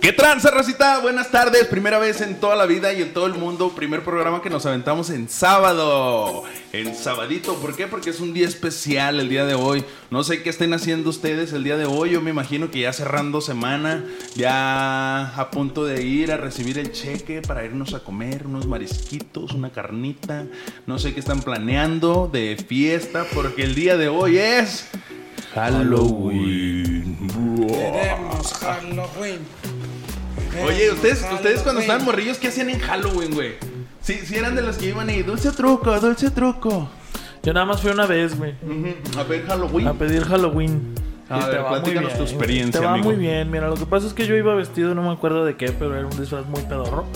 ¿Qué tranza, Rosita? Buenas tardes. Primera vez en toda la vida y en todo el mundo. Primer programa que nos aventamos en sábado. En sabadito. ¿Por qué? Porque es un día especial el día de hoy. No sé qué estén haciendo ustedes el día de hoy. Yo me imagino que ya cerrando semana. Ya a punto de ir a recibir el cheque para irnos a comer unos marisquitos, una carnita. No sé qué están planeando de fiesta. Porque el día de hoy es... Halloween. Queremos Halloween. Oye, ustedes, ustedes cuando estaban morrillos, ¿qué hacían en Halloween, güey? Sí, sí eran de los que iban ahí, dulce truco, dulce truco. Yo nada más fui una vez, güey. A ver Halloween. A pedir Halloween. A Y ver, te va muy platícanos bien, tu experiencia, Te va amigo. muy bien. Mira, lo que pasa es que yo iba vestido, no me acuerdo de qué, pero era un disfraz muy pedorro.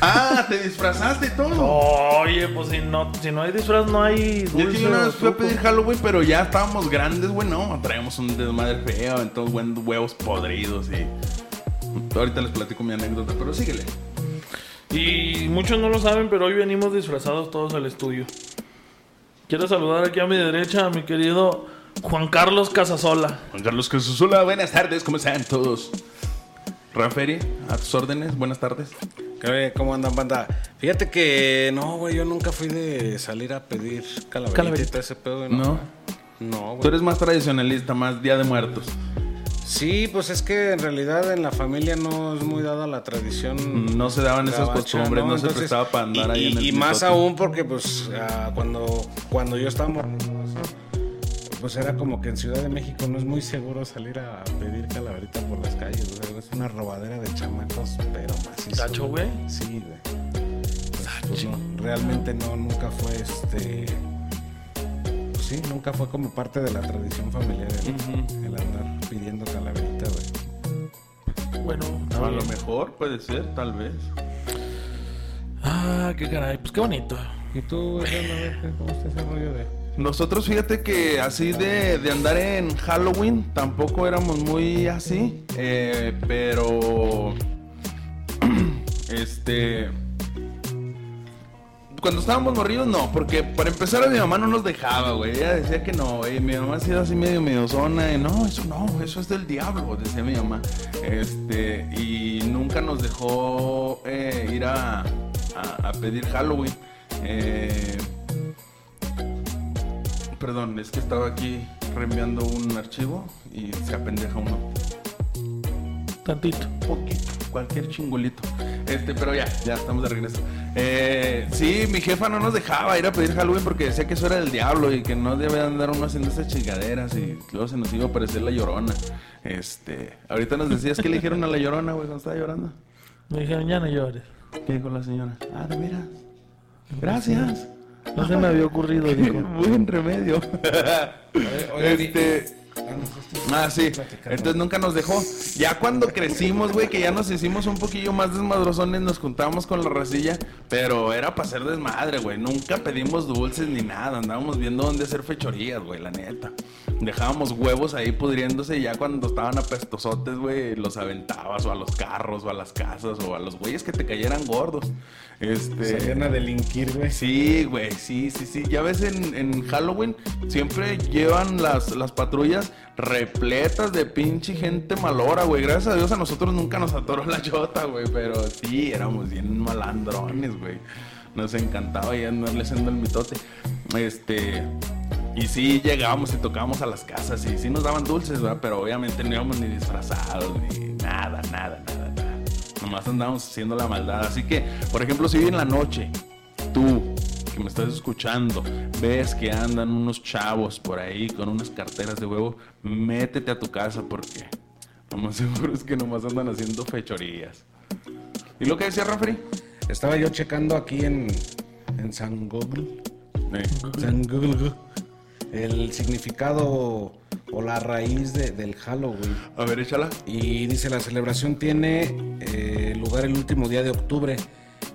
Ah, te disfrazaste y todo. Oye, pues si no, si no hay disfraz, no hay Yo dulce que una o vez fui a pedir Halloween, pero ya estábamos grandes, güey, no. Traíamos un desmadre feo, entonces, buen huevos podridos y... Ahorita les platico mi anécdota, pero síguele. Y muchos no lo saben, pero hoy venimos disfrazados todos al estudio. Quiero saludar aquí a mi derecha a mi querido Juan Carlos Casasola. Juan Carlos Casasola, buenas tardes, ¿cómo están todos? Raferi, a tus órdenes, buenas tardes. ¿Qué- ¿Cómo andan, banda? Fíjate que no, güey, yo nunca fui de salir a pedir calaverita, Calaverita. ese pedo, güey, ¿No? No, no, Tú güey. eres más tradicionalista, más Día de Muertos. Sí, pues es que en realidad en la familia no es muy dada la tradición. No se daban esas costumbres, no, se prestaba para andar y, ahí en el y- y más aún porque pues ah, cuando, cuando yo estaba pues era como que en Ciudad de México no es muy seguro salir a pedir calaverita por las calles. o sea, es una robadera de chamacos, pero macizo. Gacho, güey. Sí, güey. Pues, no, realmente no, nunca fue este. Sí, nunca fue como parte de la tradición familiar el, el andar pidiendo calaverita, güey. Bueno, A lo mejor puede ser, tal vez. Ah, qué caray, pues qué bonito. ¿Y tú, Hernán, cómo está ese rollo de.? Nosotros fíjate que así de, de andar en Halloween tampoco éramos muy así, eh, pero este cuando estábamos morridos no, porque para empezar mi mamá no nos dejaba, güey, ella decía que no, güey, mi mamá ha sido así medio medio zona, y no, eso no, eso es del diablo, decía mi mamá, este y nunca nos dejó eh, ir a, a- a pedir Halloween. Eh, Perdón, es que estaba aquí reenviando un archivo y se apendeja uno. Tantito. Poquito, cualquier chingulito. Este, pero ya, ya estamos de regreso. Eh, sí, mi jefa no nos dejaba ir a pedir Halloween porque decía que eso era del diablo y que no debía andar uno haciendo esas chingaderas y luego se nos iba a aparecer la llorona. Este, ahorita nos decías que le dijeron a la llorona, güey, cuando estaba llorando. Me dijeron, ya no llores. ¿Qué dijo la señora? Ah, de veras. Gracias. No se me había ocurrido, dijo. Buen remedio. oye, este. Ah, sí. Entonces nunca nos dejó. Ya cuando crecimos, güey, que ya nos hicimos un poquillo más desmadrozones, nos juntábamos con la racilla, pero era para hacer desmadre, güey. Nunca pedimos dulces ni nada. Andábamos viendo dónde hacer fechorías, güey, la neta. Dejábamos huevos ahí pudriéndose y ya cuando estaban apestosotes, güey, los aventabas o a los carros o a las casas o a los güeyes que te cayeran gordos. Este. Salían a delinquir, güey. Sí, güey, sí, sí, sí. Ya ves en, en Halloween siempre llevan las, las patrullas repletas de pinche gente malora, güey. Gracias a Dios a nosotros nunca nos atoró la chota, güey. Pero sí, éramos bien malandrones, güey. Nos encantaba ya andarle haciendo el mitote. Este. Y sí, llegábamos y tocábamos a las casas y sí nos daban dulces, ¿verdad? Pero obviamente no íbamos ni disfrazados, ni nada, nada, nada, nada. Nomás andábamos haciendo la maldad. Así que, por ejemplo, si hoy en la noche tú que me estás escuchando ves que andan unos chavos por ahí con unas carteras de huevo, métete a tu casa porque lo más seguro es que nomás andan haciendo fechorías. ¿Y lo que decía Rafri? Estaba yo checando aquí en, en San Google. Eh, San Google. El significado o la raíz de- del Halloween. a ver, échala. Y dice, la celebración tiene eh, lugar el último día de octubre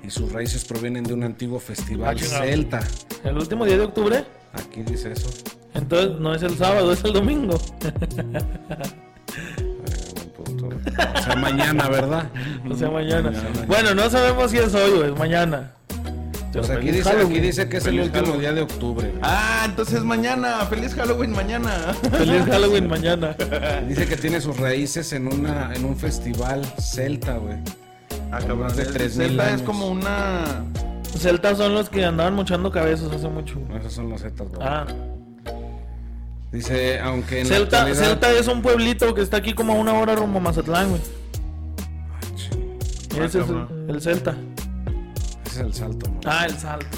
y sus raíces provienen de un antiguo festival Ah, celta. El último día de octubre, Aquí dice eso. entonces no es el sábado, es el domingo. O sea, mañana, ¿verdad? O sea, mañana. Bueno, no sabemos si es hoy o es mañana. Pues aquí dice, aquí Halloween. dice que es el último Halloween. día de octubre. güey. Ah, entonces mañana. Feliz Halloween mañana. Feliz Halloween mañana. Dice que tiene sus raíces en una en un festival celta, güey. Ah, cabrón. de es- 3000 Zelda es como una. Celtas son los que andaban mochando cabezas hace mucho. Esos son los zetas, güey. Ah, Dice, aunque en Celta, actualidad- Celta es un pueblito que está aquí como a una hora rumbo a Mazatlán, güey. Ah, ching, Ese es el, cabrón. el Celta. Es el salto, ¿no? Ah, el Salto.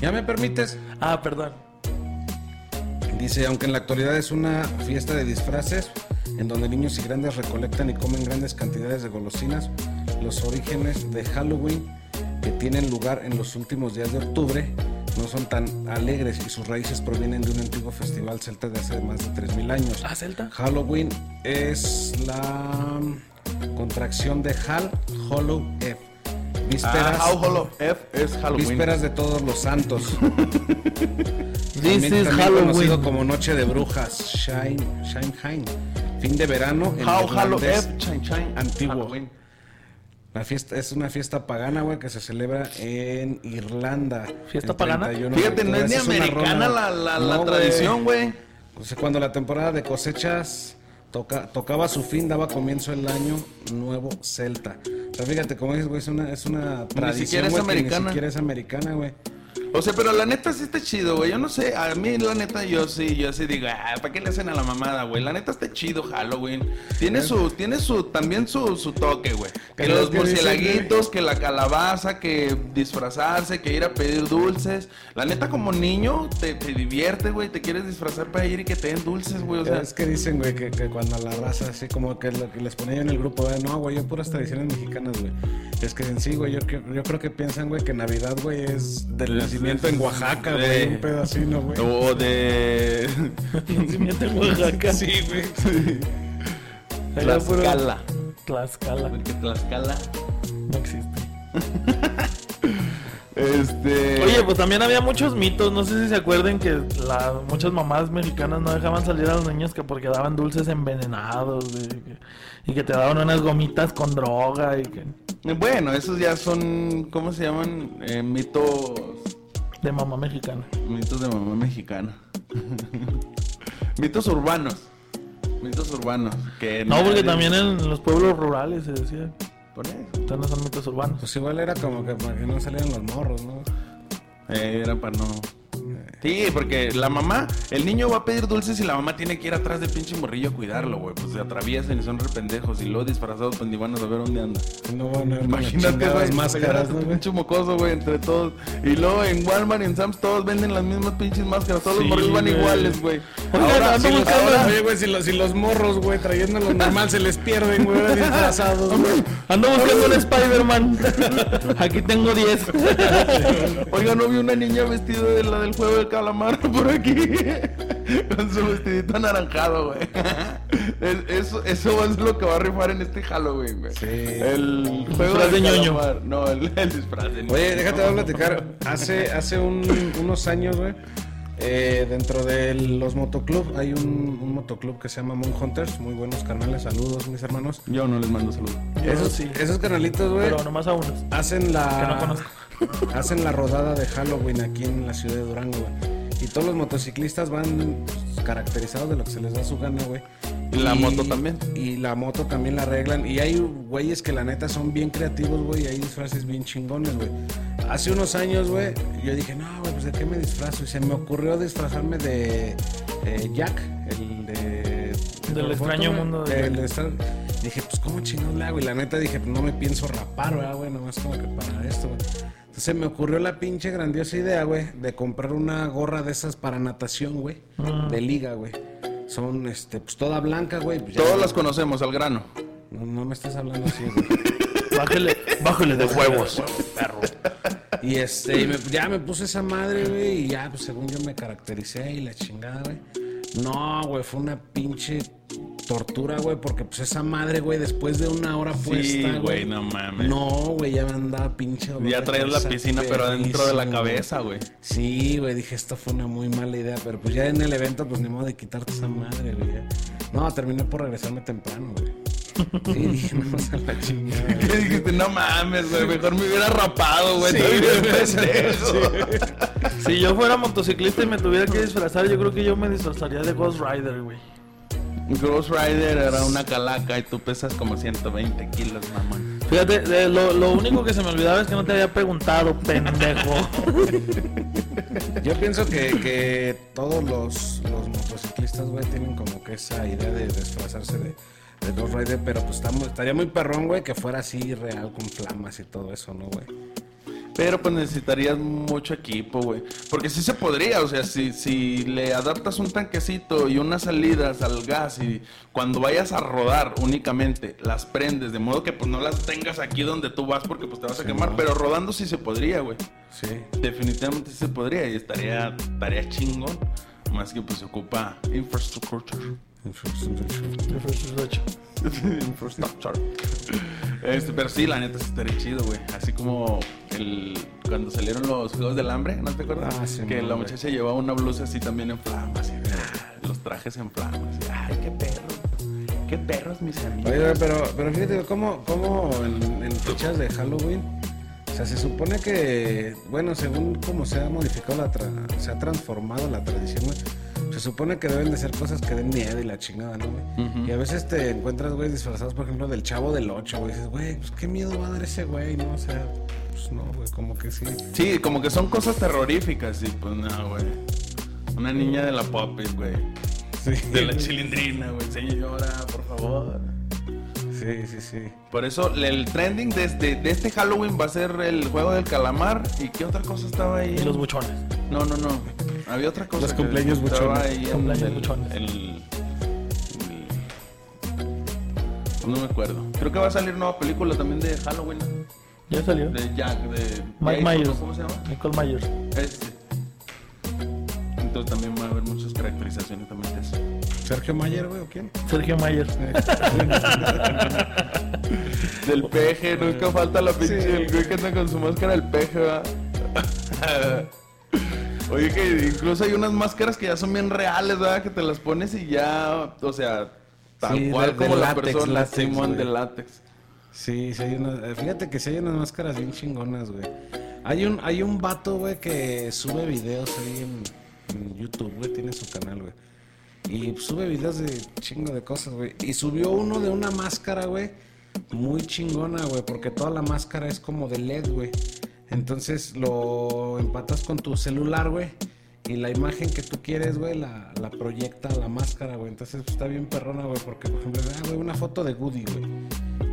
¿Ya me permites? Ah, perdón. Dice, aunque en la actualidad es una fiesta de disfraces, en donde niños y grandes recolectan y comen grandes cantidades de golosinas, los orígenes de Halloween que tienen lugar en los últimos días de octubre no son tan alegres y sus raíces provienen de un antiguo festival celta de hace más de 3.000 años. Ah, Celta. Halloween es la contracción de Hal Hollow F. Vísperas, Ah, How Hollow F es Halloween. vísperas de todos los santos. This También, is también conocido Halloween. como Noche de Brujas, Shine, Shine fin de verano How. F Chine. antiguo. Halloween. La fiesta es una fiesta pagana, güey, que se celebra en Irlanda. ¿Fiesta pagana? 31 de Fíjate, no es ni americana la, tradición, güey. O sea, cuando la temporada de cosechas toca, tocaba su fin, daba comienzo el año nuevo celta. O sea, fíjate, como dices, güey, es una, es una tradición, siquiera es que americana. Ni siquiera es americana, güey. O sea, pero la neta sí está chido, güey. Yo no sé, a mí la neta yo sí, yo sí digo, ah, ¿para qué le hacen a la mamada, güey? La neta está chido Halloween. Tiene su, tiene su, también su, su toque, güey. Que los murcielaguitos, que la calabaza, que disfrazarse, que ir a pedir dulces. La neta como niño te, te divierte, güey. Te quieres disfrazar para ir y que te den dulces, güey. O sea, es que dicen, güey, que, que cuando la raza, así como que lo que les ponía yo en el grupo, güey, no, güey, yo puras tradiciones mexicanas, güey. Es que en sí, güey, yo, creo- yo creo que piensan, güey, que Navidad, güey, es del Es- nacimiento en Oaxaca, de- güey, un pedacito, güey. o de Nacimiento en Oaxaca. Sí, güey. Tlaxcala. Tlaxcala. Porque Tlaxcala. No existe. Este. Oye, pues también había muchos mitos. No sé si se acuerden que la- muchas mamás mexicanas no dejaban salir a los niños que porque daban dulces envenenados que- y que te daban unas gomitas con droga y que Bueno, esos ya son, ¿cómo se llaman? Eh, mitos, de mamá mexicana. mitos de mamá mexicana. mitos urbanos. Mitos urbanos. Que No, porque también en los pueblos rurales se decía. Por eso. Entonces no son mitos urbanos. Pues igual era como que para que no salieran los morros, ¿no? Eh, era para no. Sí, porque la mamá, el niño va a pedir dulces y la mamá tiene que ir atrás del pinche morrillo a cuidarlo, güey. Pues se atraviesan y son re pendejos. Y luego disfrazados, pues ni van a saber dónde anda. No van a ver Imagínate, güey, las máscaras, ¿no, güey? pinche mocoso, güey, entre todos. Y luego en Walmart y en Sam's todos venden las mismas pinches máscaras. Todos Sí, los morrillos van iguales, güey. Ahora, ando si los- buscando- ahora- Oye, güey, si los, si los morros, güey, trayendo lo normal se les pierden, güey, disfrazados, güey. Ando buscando un Spider-Man. Aquí tengo 10. Oiga, no vi una niña vestida de la del juego calamar por aquí. Con su vestidito anaranjado, güey. Es- Eso, eso es lo que va a rifar en este Halloween, güey. Sí. El juego Disfraz de ñoño. No, el, el disfraz de ñoño. Oye, déjate de platicar. Hace, hace un- unos años, güey, eh, dentro de los motoclub, hay un, un motoclub que se llama Moon Hunters. Muy buenos canales, saludos, mis hermanos. Yo no les mando saludos. Esos, sí. esos canalitos, güey, Pero nomás a unos. hacen la Que no conozco. Hacen la rodada de Halloween aquí en la ciudad de Durango, güey. Y todos los motociclistas van pues, caracterizados de lo que se les da su gana, güey. Y la moto también. Y la moto también la arreglan. Y hay güeyes que la neta son bien creativos, güey. Y hay disfraces bien chingones, güey. Hace unos años, güey, yo dije, no, güey, pues de qué me disfrazo. Y se me ocurrió disfrazarme de eh, Jack, el de. Del extraño mundo de El Jack. Dije, pues cómo chingón le hago. Y la neta dije, pues no me pienso rapar, ¿verdad, güey. Nomás como que para esto, güey. Entonces me ocurrió la pinche grandiosa idea, güey, de comprar una gorra de esas para natación, güey. De liga, güey. Son, este, pues toda blanca, güey. pues, Todos las conocemos, al grano. no, no me estás hablando así, güey. Bájele, bájele de huevos. Y este, y me- ya me puse esa madre, güey, y ya, pues según yo me caractericé y la chingada, güey. No, güey, fue una pinche tortura, güey, porque pues esa madre, güey, después de una hora Sí, puesta, güey, no mames. No, güey, ya me andaba pinche. Ya traías la piscina, pero adentro de la cabeza, güey. Sí, güey, dije, esto fue una muy mala idea, pero pues ya en el evento, pues ni modo de quitarte esa madre, güey. No, terminé por regresarme temprano, güey. Sí, dije, no, a la chingada. ¿Qué dijiste? No mames, güey. Mejor me hubiera rapado, güey. Sí, pendejo. Si yo fuera motociclista y me tuviera que disfrazar, yo creo que yo me disfrazaría de Ghost Rider, güey. Ghost Rider era una calaca y tú pesas como 120 kilos, mamón. Fíjate, de- lo, lo único que se me olvidaba es que no te había preguntado, pendejo. Yo pienso que, que todos los, los motociclistas, güey, tienen como que esa idea de disfrazarse de, de Ghost Rider, pero pues está muy- estaría muy perrón, güey, que fuera así real, con flamas y todo eso, ¿no, güey? Pero pues necesitarías mucho equipo, güey. Porque sí se podría, o sea, si, si le adaptas un tanquecito y unas salidas al gas y cuando vayas a rodar únicamente las prendes, de modo que pues no las tengas aquí donde tú vas porque pues te vas a Sí, quemar, no. pero rodando sí se podría, güey. Sí. Definitivamente sí se podría y estaría, estaría chingón. Más que pues se ocupa infrastructure. Infrastructure. Este, pero sí, la neta estaría chido, güey. Así como el, cuando salieron los Juegos del Hambre, ¿no te acuerdas? Ah, sí, que la muchacha llevaba una blusa así también en flamas. Y, los trajes en flamas. y, Ay, qué perro. Qué perros, mis amigos. Oye, pero, pero fíjate, ¿cómo, cómo en, en fechas de Halloween? O sea, se supone que, bueno, según cómo se ha modificado la tra- se ha transformado la tradición, güey, se supone que deben de ser cosas que den miedo y la chingada, ¿no, güey? Y a veces te encuentras, güey, disfrazados, por ejemplo, del chavo del 8, güey, y dices, güey, pues qué miedo va a dar ese güey, ¿no? O sea, pues no, güey, como que sí. Sí, como que son cosas terroríficas, y pues no, güey. Una niña de la Poppy, güey. Sí, De la chilindrina, güey. Señora, por favor. sí, sí, sí. Por eso el trending de este, de este Halloween va a ser el juego del calamar. ¿Y qué otra cosa estaba ahí? Y los buchones. No, no, no. Había otra cosa. Los que cumpleaños buchones. ahí en Cumpleaños el- buchones. el- el- No me acuerdo. Creo que va a salir nueva película también de Halloween. Ya salió. De Jack, de Mike Jason, Myers. ¿Cómo se llama? Nicole Myers. Este. Entonces también va a haber muchas caracterizaciones también de eso. ¿Sergio Mayer, güey, o quién? Sergio Myers. Del peje, nunca falta la pinche Sí. el güey que anda con su máscara del peje, ¿va? Oye, que incluso hay unas máscaras que ya son bien reales, ¿verdad? Que te las pones y ya, o sea, tal Sí, cual de- de como la látex, persona, látex, Simón, de látex. Sí, sí hay unas, eh, fíjate que sí hay unas máscaras bien chingonas, güey. Hay un, hay un vato, güey, que sube videos ahí en, en YouTube, güey, tiene su canal, güey. Y sube videos de chingo de cosas, güey. Y subió uno de una máscara, güey, muy chingona, güey, porque toda la máscara es como de LED, güey. Entonces lo empatas con tu celular, güey. Y la imagen que tú quieres, güey, la, la proyecta la máscara, güey. Entonces pues, está bien perrona, güey, porque, por ejemplo, ah, güey, una foto de Woody, güey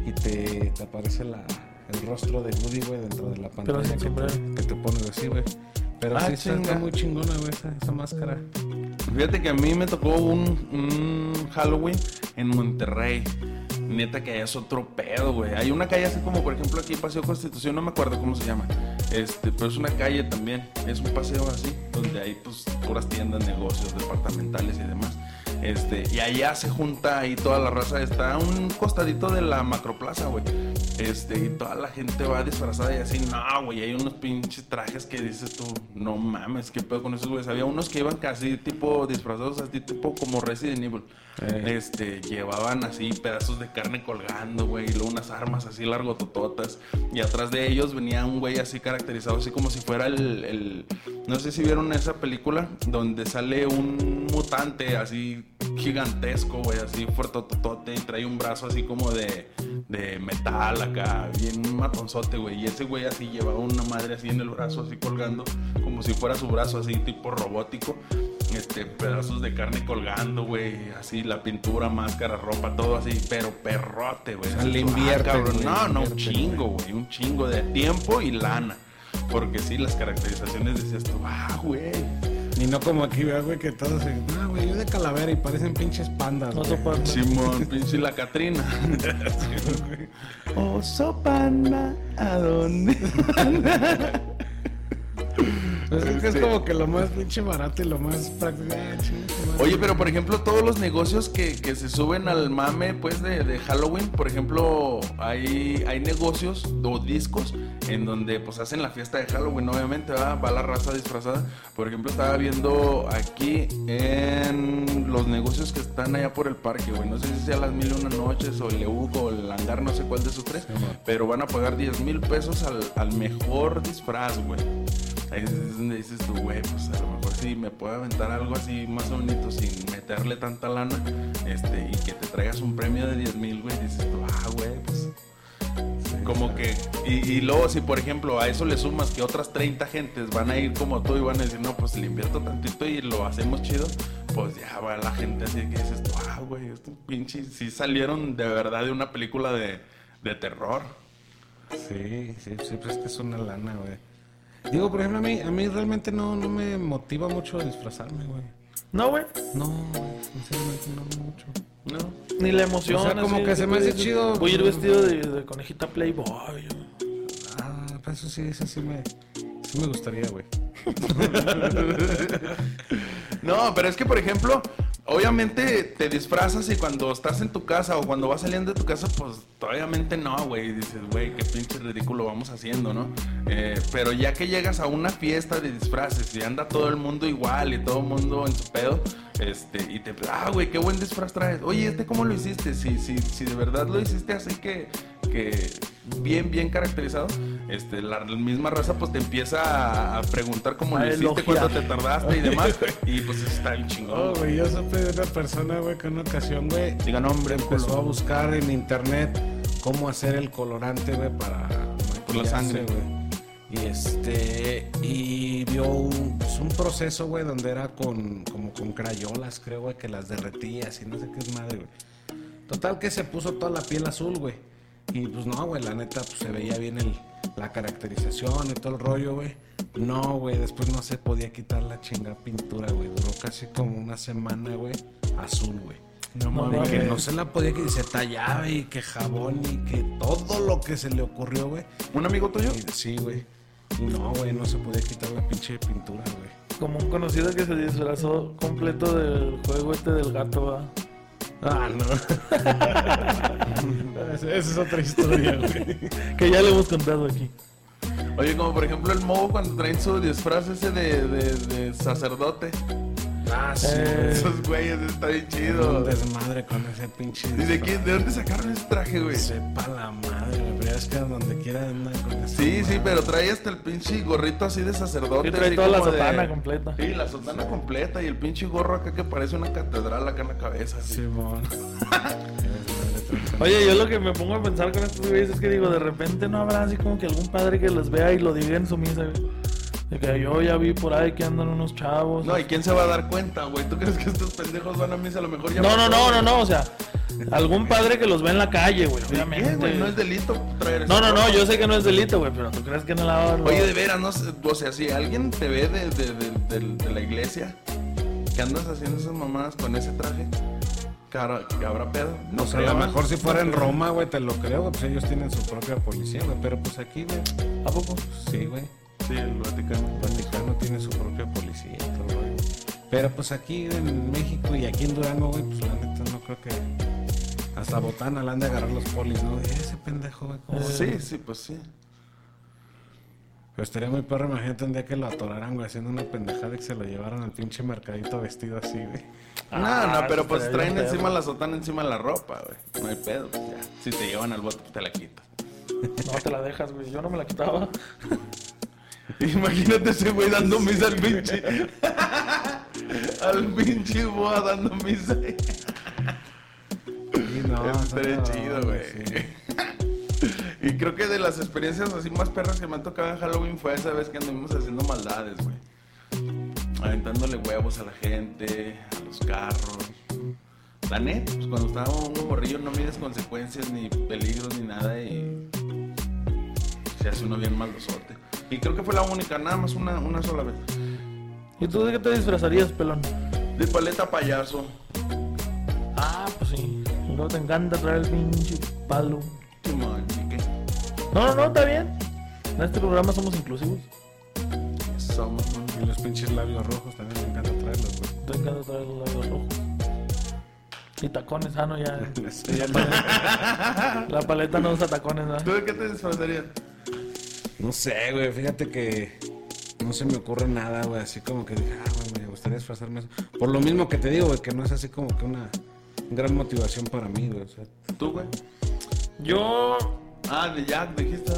y te, te aparece la, el rostro de Woody, güey, dentro de la pantalla sin que, te, que te pones así, güey. Pero Ah, sí está, chinga. está muy chingona, güey, esa, esa máscara. Fíjate que a mí me tocó un, un Halloween en Monterrey. Neta que es otro pedo, güey. Hay una calle así como, por ejemplo, aquí Paseo Constitución, no me acuerdo cómo se llama. Este, pero es una calle también. Es un paseo así, donde hay pues puras tiendas, negocios, departamentales y demás. Este, y allá se junta ahí toda la raza. Está a un costadito de la macroplaza, güey. Este, y toda la gente va disfrazada y así, no, güey, hay unos pinches trajes que dices tú, no mames, qué pedo con esos güeyes. Había unos que iban casi tipo disfrazados, así tipo como Resident Evil. Eh. Este, llevaban así pedazos de carne colgando, güey, y luego unas armas así largotototas. Y atrás de ellos venía un güey así caracterizado, así como si fuera el, el- No sé si vieron esa película donde sale un mutante así gigantesco, güey, así fuertototote, y trae un brazo así como de, de metal acá, bien matonzote, güey. Y ese güey así llevaba una madre así en el brazo, así colgando, como si fuera su brazo así tipo robótico este, pedazos de carne colgando, güey, así la pintura, máscara, ropa, todo así, pero perrote, güey. O sea, le ah, invierten, cabrón. No, no, un chingo, güey, un chingo de tiempo y lana. Porque sí, las caracterizaciones decías tú, ah, güey. Y no como aquí, ¿verdad, güey, que todos se... Ah, güey, yo de calavera y parecen pinches pandas, Oso güey. panda. Simón, pinche la Catrina. Oso panda, ¿a dónde? Pues es como que lo más pinche barato y lo más práctico. Ah. Oye, pero por ejemplo, todos los negocios que, que se suben al mame, pues, de, de Halloween, por ejemplo, hay, hay negocios o discos en donde, pues, hacen la fiesta de Halloween, obviamente, ¿va? va la raza disfrazada. Por ejemplo, estaba viendo aquí en los negocios que están allá por el parque, güey. No sé si sea las mil y una noches o el Euco o el hangar, no sé cuál de esos tres, pero van a pagar 10 mil pesos al, al mejor disfraz, güey. Ahí es donde dices tú, güey, pues a lo mejor sí me puedo aventar algo así más bonito sin meterle tanta lana, este, y que te traigas un premio de 10 mil, güey, dices tú, ah, güey, pues como que, y, y luego si por ejemplo a eso le sumas que otras 30 gentes van a ir como tú y van a decir, no, pues le invierto tantito y lo hacemos chido, pues ya va la gente así que dices tú, ah, güey, estos pinches sí salieron de verdad de una película de, de terror. Sí, sí, sí, pues es que es una lana, güey. Digo, por ejemplo, a mí, a mí realmente no, no me motiva mucho disfrazarme, güey. No, güey. No, sinceramente no mucho. ¿No? Ni la emoción. O sea, como así que se me hace chido. Voy a ir vestido de, de conejita Playboy. Ah, pues eso sí, eso sí me, sí me gustaría, güey. No, pero es que, por ejemplo, obviamente te disfrazas y cuando estás en tu casa o cuando vas saliendo de tu casa, pues obviamente no, güey. Dices, güey, qué pinche ridículo vamos haciendo, ¿no? Eh, pero ya que llegas a una fiesta de disfraces y anda todo el mundo igual y todo el mundo en su pedo, este, y te, ah, güey, qué buen disfraz traes. Oye, ¿este cómo lo hiciste? Si, si, si de verdad lo hiciste así que, que bien, bien caracterizado, este, la misma raza pues te empieza a, preguntar cómo lo hiciste, cuánto te tardaste y demás. Y pues eso está bien chingón. Oh, güey, yo supe de una persona, güey, que en una ocasión, güey, Diga nombre, empezó a buscar en internet cómo hacer el colorante, güey, para Por la sangre. güey. Y este, y vio un, pues, un proceso, güey, donde era con, como con crayolas, creo, güey, que las derretías y no sé qué es madre, güey. Total que se puso toda la piel azul, güey. Y pues no, güey, la neta, pues se veía bien el, la caracterización y todo el rollo, güey. No, güey, después no se podía quitar la chingada pintura, güey. Duró casi como una semana, güey, azul, güey. No mames. que no se la podía quitar, y se tallaba y que jabón y que todo lo que se le ocurrió, güey. ¿Un amigo tuyo? Sí, güey. Y no, güey, no se podía quitar la pinche pintura, güey. Como un conocido que se disfrazó completo del juego este del gato, ¿va? Ah, no. Esa es otra historia, güey. Que ya le hemos contado aquí. Oye, como por ejemplo el Mogo cuando traen su disfraz ese de, de, de sacerdote. Ah, sí, Eh. Esos güeyes está bien Un chido. desmadre con ese pinche. ¿Y de, quién- de dónde sacaron ese traje, güey? Sepa la madre, que donde quiera andan con Sí, sí, pero trae hasta el pinche gorrito así de sacerdote. Y trae así toda la de- sotana completa. Sí, la sotana completa y el pinche gorro acá que parece una catedral acá en la cabeza. así. Simón. Oye, yo lo que me pongo a pensar con estos güeyes es que digo, de repente no habrá así como que algún padre que los vea y lo diga en su misa, güey. De que yo ya vi por ahí que andan unos chavos. No, ¿y quién se va a dar cuenta, güey? ¿Tú crees que estos pendejos van a misa? A lo mejor ya No, no, no, no, no, o sea, algún padre que los ve en la calle, güey, ¿Y obviamente. qué, güey? No es delito traer No, no, no, yo sé que no es delito, güey, pero tú crees que no la va a... Oye, de veras, no sé, o sea, si alguien te ve de, de, de, de- de la iglesia, que andas haciendo esas mamadas con ese traje, que habrá, que habrá pedo. No sé, a creo, lo mejor si fuera en. Roma, güey, te lo creo, güey. Pues ellos tienen su propia policía, güey. Pero pues aquí, güey. ¿A poco? Sí, güey. Sí, el Vaticano. El Vaticano tiene su propia policía y todo, güey. Pero pues aquí en México y aquí en Durango, güey, pues la neta no creo que. Hasta botana la han de agarrar los polis, ¿no? Eh, Ese pendejo, güey. ¿cómo? Sí, sí, pues sí. Pero estaría muy perro, imagínate un día que lo atoraran, güey, haciendo una pendejada y que se lo llevaran al pinche mercadito vestido así, güey. no, Ah, no, pero pues traen encima la sotana encima de la ropa, güey. No hay pedo, pues ya. Si te llevan al bote, pues te la quitas. No te la dejas, güey, yo no me la quitaba. Imagínate ese güey dando misa al pinche. al pinche boa dando misa. No, Eso estaría no, chido, güey. sí. y creo que de las experiencias así más perras que me han tocado en Halloween fue esa vez que anduvimos haciendo maldades, güey. Aventándole huevos a la gente, a los carros. La neta, pues cuando estaba uno morrillo no mides consecuencias ni peligros ni nada y se hace uno bien malosote. Y creo que fue la única, nada más una, una sola vez. ¿Y tú de qué te disfrazarías, pelón? De paleta payaso. Ah, pues sí. Luego te encanta traer el pinche palo. Simón, ¿y qué? No, no, no, está bien. En este programa somos inclusivos. Mamón. Y los pinches labios rojos también me encanta traerlos, güey. Te encanta traer los labios rojos. Y tacones, ah, no, ya. Sí, ya La paleta no usa tacones, ¿no? ¿Tú de qué te disfrazarías? No sé, güey, fíjate que no se me ocurre nada, güey, así como que dije, ah, güey, me gustaría disfrazarme eso. Por lo mismo que te digo, güey, que no es así como que una gran motivación para mí, güey. O sea, ¿Tú, güey? Yo. Ah, de Jack, dijiste.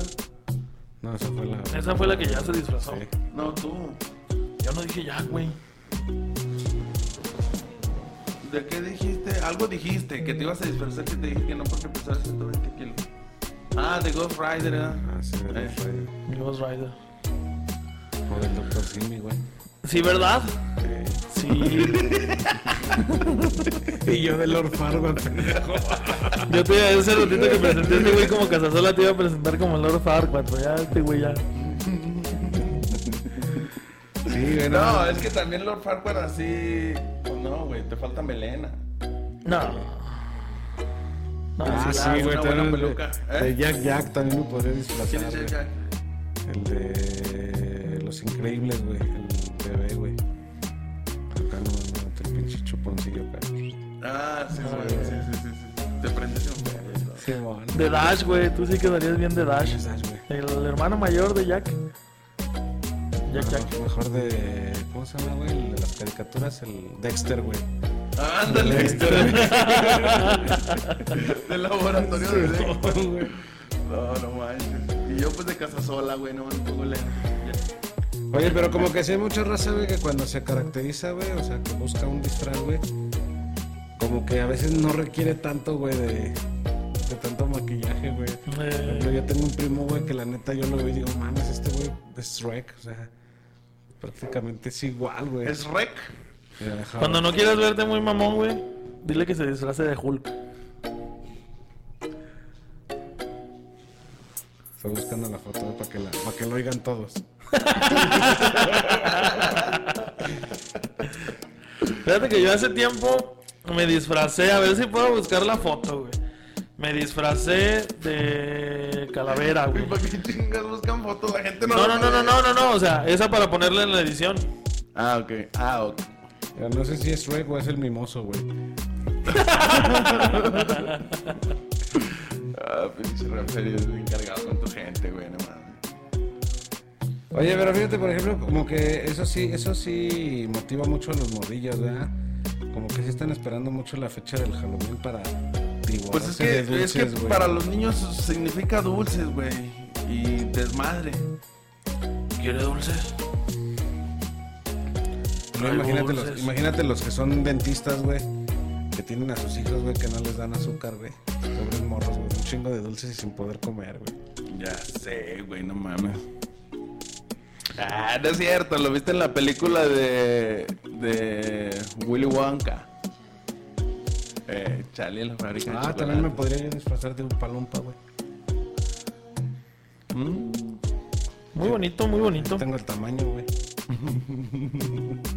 no, esa fue la... Esa fue la que ya se disfrazó. Sí. No, tú. Yo no dije ya, güey. ¿De qué dijiste? Algo dijiste, que te ibas a disfrazar, que te dije que no porque pesabas 120 kilos. Ah, de Ghost Rider, ¿verdad? Ah, sí, de Eh. fue- Ghost Rider. O del Dr. Simi, güey. Sí, ¿verdad? Sí. Y yo de Lord Farquaad, pendejo. Yo te iba a ese ratito que presenté a este güey como Casasola, te iba a presentar como Lord Farquaad, pero ya este güey ya. Sí, güey, No, no. es que también Lord Farquaad así... Pues no, güey, te falta melena. No. No, Ah, sí, sí, una güey, buena también el peluca, de, ¿eh? de Jack Jack también me podría disfrazar, ¿Quién es el güey. Jack? El de Los Increíbles, güey. El bebé, güey. Acá no, no, el pinche chuponcillo acá. Ah, sí, güey, sí, sí, sí, sí. Te prendes un pedo. Sí, mon. De Dash, güey. Tú sí quedarías bien de Dash. ¿Quién es Dash, güey? El hermano mayor de Jack. Jack Jack. Mejor- Mejor de. ¿Cómo se llama, güey? El de las caricaturas, el Dexter, güey. Ándale. Del laboratorio de Dexter. No, no manches. Y yo pues de casa sola, güey, no me. Oye, pero como que sí hay mucha raza, güey, que cuando se caracteriza, güey, o sea, que busca un disfraz, güey, como que a veces no requiere tanto, güey, de, de tanto maquillaje, güey. Por ejemplo, Eh, yo tengo un primo, güey, que la neta yo lo veo y digo, mames, este güey es Shrek, o sea, prácticamente es igual, güey. Es rec. Cuando no quieras verte muy mamón, güey, dile que se disfrace de Hulk. Estoy buscando la foto güey, para que, la, para que lo oigan todos. Fíjate que yo hace tiempo me disfracé, a ver si puedo buscar la foto, güey. Me disfracé de calavera, güey. ¿para qué chingas buscan fotos? La gente no No, no, no, no, no, no, no, o sea, esa para ponerla en la edición. Ah, ok. Ah, ok. No sé si es Shrek o es el mimoso, güey. Ah, pinche es encargado con tu gente, güey, no mames. Oye, pero fíjate, por ejemplo, como que eso sí, eso sí motiva mucho a los morrillos, ¿verdad? Como que sí están esperando mucho la fecha del Halloween para Pues es que, es que para los niños significa dulces, güey. Y desmadre. ¿Quiere dulces? Imagínate, los, imagínate los que son dentistas, güey, que tienen a sus hijos, güey, que no les dan azúcar, güey. Pobres morros, güey, un chingo de dulces y sin poder comer, güey. Ya sé, güey, no mames. Ah, no es cierto, lo viste en la película de. de Willy Wonka. Eh, Charlie en la fábrica de Ah, también me podría yo disfrazar de un palumpa, güey. Mm, Muy bonito, muy bonito. Tengo el tamaño, güey.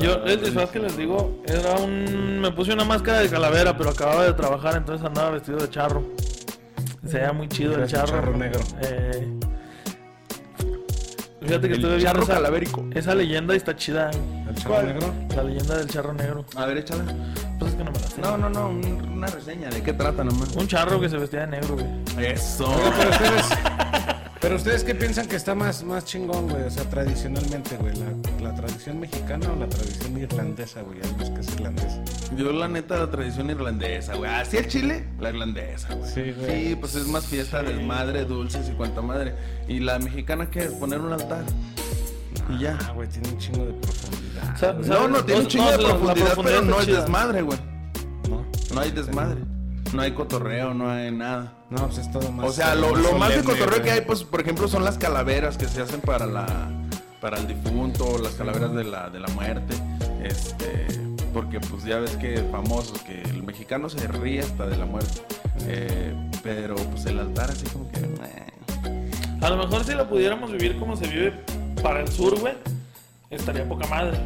Yo, el disfraz que les digo, era un... Me puse una máscara de calavera, pero acababa de trabajar, entonces andaba vestido de charro. Se veía muy chido el charro. charro negro. Eh, Fíjate que El estuve viendo esa, calavérico. esa leyenda y está chida. ¿El charro ¿Cuál? negro? La leyenda del charro negro. A ver, échala. Pues es que no me la sé. No, no, no, un- una reseña. ¿De qué trata nomás? Un charro que se vestía de negro, güey. Eso. Pero ustedes, qué piensan que está más, más chingón, güey, o sea, tradicionalmente, güey, la, la tradición mexicana o la tradición irlandesa, güey, unos que es irlandesa. Yo, la neta, la tradición irlandesa, güey. Así el chile, la irlandesa, güey. Sí, güey. Sí, pues es más fiesta, desmadre, dulces y cuanta madre. ¿Y la mexicana qué es? Poner un altar. Y ya. Ah, güey, tiene un chingo de profundidad. No, no, tiene un chingo no, de la- la profundidad, pero no es chida. desmadre, güey. No, No hay desmadre. No hay cotorreo, no hay nada. no, pues es todo más. O sea, lo, lo más de cotorreo que hay, pues, por ejemplo, son las calaveras que se hacen para la para el difunto, las calaveras de la, de la muerte. Este, porque pues ya ves que famosos, que el mexicano se ríe hasta de la muerte. Eh, pero pues el altar así como que. eh. A lo mejor si lo pudiéramos vivir como se vive para el sur, güey, estaría poca madre.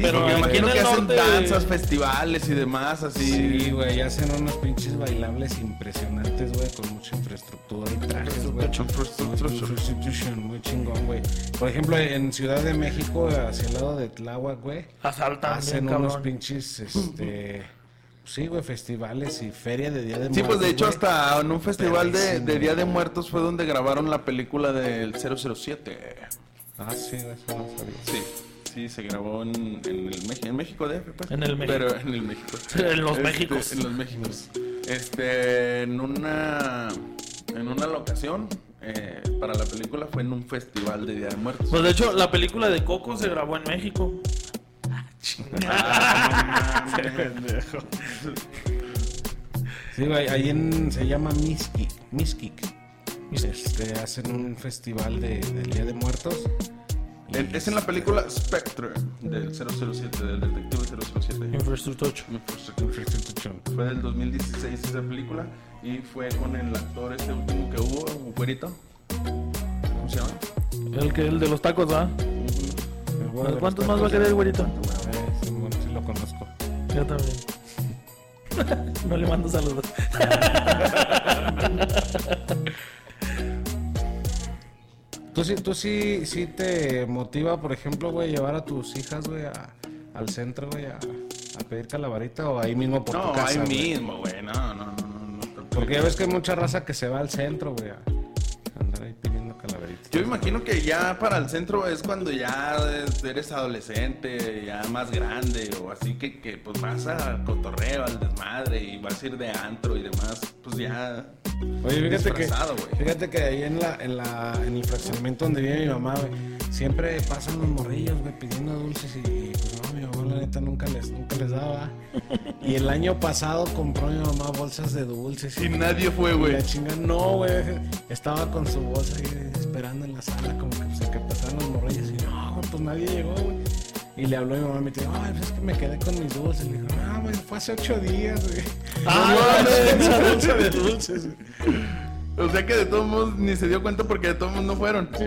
Sí, Pero aquí imagino en que hacen norte- danzas, festivales y demás, así. Sí, güey, hacen unos pinches bailables impresionantes, güey, con mucha infraestructura y trajes, güey. Muy chingón, güey. Por ejemplo, en Ciudad de México, hacia el lado de Tláhuac, güey, Asaltan hacen bien, unos pinches, este... Sí, güey, festivales y feria de Día de Muertos. Sí, pues de hecho güey. hasta en un festival de, Día de. Muertos fue donde grabaron la película del 007. Ah, sí, eso no sabía. Sí, sí, se grabó en, en el Mex- en México DF, pues. En el México. Pero en el México. En los Este, Méxicos. En los Méxicos. Este, en una, en una locación eh, para la película fue en un festival de Día de Muertos. Pues de hecho, la película de Coco se grabó en México. Sí, güey, ahí en, se llama Miskik. Miskik. Este, hacen un festival de, del Día de Muertos. En- es en la película Spectre del 007, del detective 007. Infrastructure. Infrastructure. Fue del 2016 esa película y fue con el actor este último que hubo, un güerito. ¿Cómo se llama? El que el de los tacos, los ¿Cuántos más va a querer el güerito? Eh, sí, bueno, sí lo conozco. Yo también. no le mando saludos. ¿Tú sí, tú sí, sí te motiva, por ejemplo, güey, llevar a tus hijas, güey, a- al centro, güey, a, a pedir calabarita o ahí mismo por No, tu casa? ahí güey? mismo, güey. No, no, no, no. no. Porque ya ves que hay mucha raza que se va al centro, güey, a Yo imagino que ya para el centro es cuando ya eres adolescente, ya más grande o así que, que pues vas a cotorreo, al desmadre y vas a ir de antro y demás, pues ya Oye, fíjate que, fíjate que ahí en la, en la, en el fraccionamiento donde vive mi mamá, güey, siempre pasan los morrillos, güey, pidiendo dulces y, pues no, mi mamá la neta nunca les, nunca les daba. Y el año pasado compró mi mamá bolsas de dulces Y nadie fue, y güey. la chinga, no, güey, estaba con su bolsa ahí en la sala, como que, pues, que pasaran los morrillos y no, pues nadie llegó, güey. Y le habló a mi mamá y me dijo, ay, pues es que me quedé con mis dulces. Le dijo, no, güey, fue hace ocho días, güey. Ah, no, no, no, bolsa de dulces, güey. O sea que de todos modos ni se dio cuenta porque de todos modos no fueron.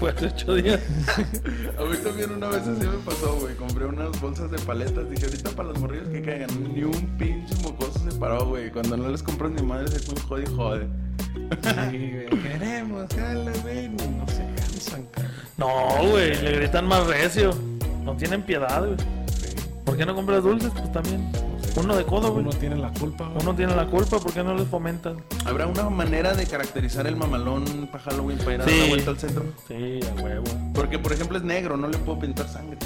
Fue hace ocho días. A mí también una vez así me pasó, güey. Compré unas bolsas de paletas. Dije, ahorita para los morrillos que caigan. Ni un pinche mocoso se paró, güey. Cuando no les compras ni madre, se un jode y jode. Sí, queremos Halloween. No se cansan, cabrón. No, güey, le gritan más recio. No tienen piedad, güey. ¿Por qué no compras dulces? Pues también. Uno de codo, güey. Uno tiene la culpa, güey. Uno tiene la culpa, ¿por qué no les fomentan? ¿Habrá una manera de caracterizar el mamalón para Halloween para ir a dar la vuelta al centro? Sí, a huevo. Porque, por ejemplo, es negro, no le puedo pintar sangre.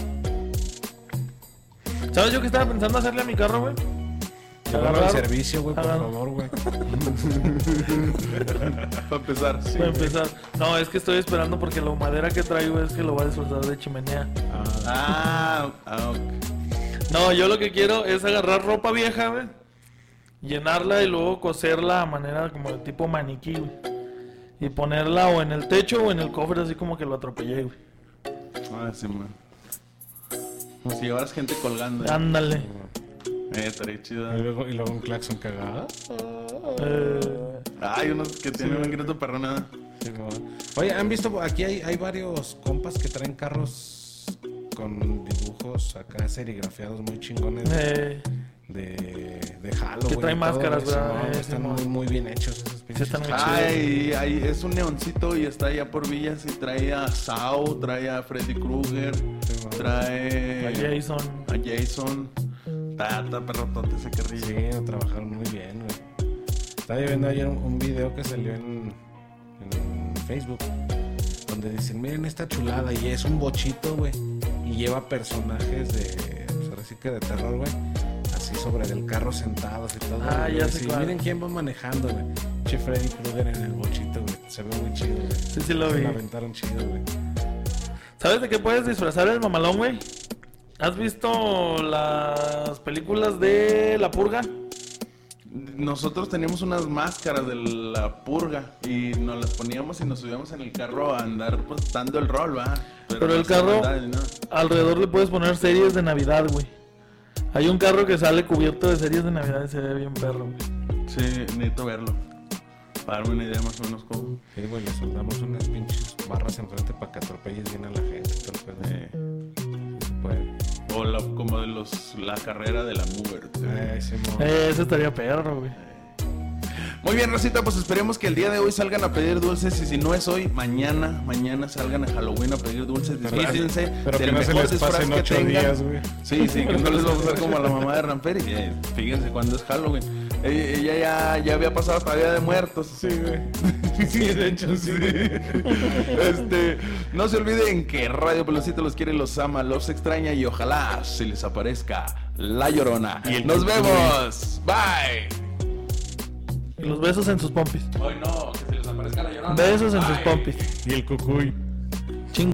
¿Sabes yo que estaba pensando hacerle a mi carro, güey? Agarra el Agarrar- servicio, güey, por agarrar- favor, güey. Para empezar. Para empezar. No, es que estoy esperando porque la madera que traigo es que lo voy a disfrazar de chimenea. Ah, Ah, ah, ok. No, yo lo que quiero es agarrar ropa vieja, güey. Llenarla y luego coserla a manera como de tipo maniquí, güey. Y ponerla o en el techo o en el cofre, así como que lo atropellé, güey. Ah, sí, man. Como si llevaras gente colgando. ¿eh? Ándale. Eh, estaría chido. y, luego, y luego un claxon cagado. Eh, Hay unos que tienen un grito perrona. Oye, ¿han visto? Aquí hay, hay varios compas que traen carros con dibujos acá serigrafiados muy chingones de, eh, de, de Halloween. Que traen y todo, máscaras, ¿verdad? Eh, están muy, muy bien hechos esos pinches. están muy. Ay, es un neoncito y está allá por Villas y trae a Sao, trae a Freddy Krueger, Sí, trae a Jason. a Jason. Tata, perrotote ese que ríe. Sí, lo trabajaron muy bien, güey. Estaba viendo ayer un, un video que salió en, en Facebook donde dicen, miren esta chulada y es un bochito, güey. Y lleva personajes de, pues ahora sí que de terror, güey. Así sobre el carro sentados y todo. Ah, ya sé sí, cuál. miren quién va manejando, güey. Che Freddy Krueger en el bochito, güey. Se ve muy chido, güey. Sí, sí lo Se vi. la aventaron chido, güey. ¿Sabes de qué puedes disfrazar el mamalón, güey? ¿Has visto las películas de La Purga? Nosotros teníamos unas máscaras de la purga y nos las poníamos y nos subíamos en el carro a andar pues dando el rol, va. Pero el carro-. Alrededor le puedes poner series de Navidad, güey. Hay un carro que sale cubierto de series de Navidad y se ve bien perro, güey. Sí, necesito verlo. Para darme una idea más o menos cómo. Sí, güey, le soldamos unas pinches barras enfrente para que atropelles bien a la gente. pedo. Eh, puede. O la- como de los, la carrera de la muerte. Eh. Eh, ese estaría perro, güey. Muy bien, Rosita, pues esperemos que el día de hoy salgan a pedir dulces y si no es hoy, mañana, mañana salgan a Halloween a pedir dulces. Disfrácense Pero que del no se mejor les disfraz pasen que ocho tengan. días, güey. Sí, sí, que no les vamos a hacer como a la mamá de Ramperi. Eh, fíjense cuando es Halloween. Ella, ya, ya había pasado hasta Día de Muertos. Sí, güey. Sí, de hecho, sí. Este, no se olviden que Radio Peloncito los quiere, los ama, los extraña y ojalá se les aparezca la llorona. Y el Nos vemos. Bye. Los besos en sus pompis. Hoy no, que se les aparezca la llorona. Besos en sus pompis. Y el cucuy. Ching.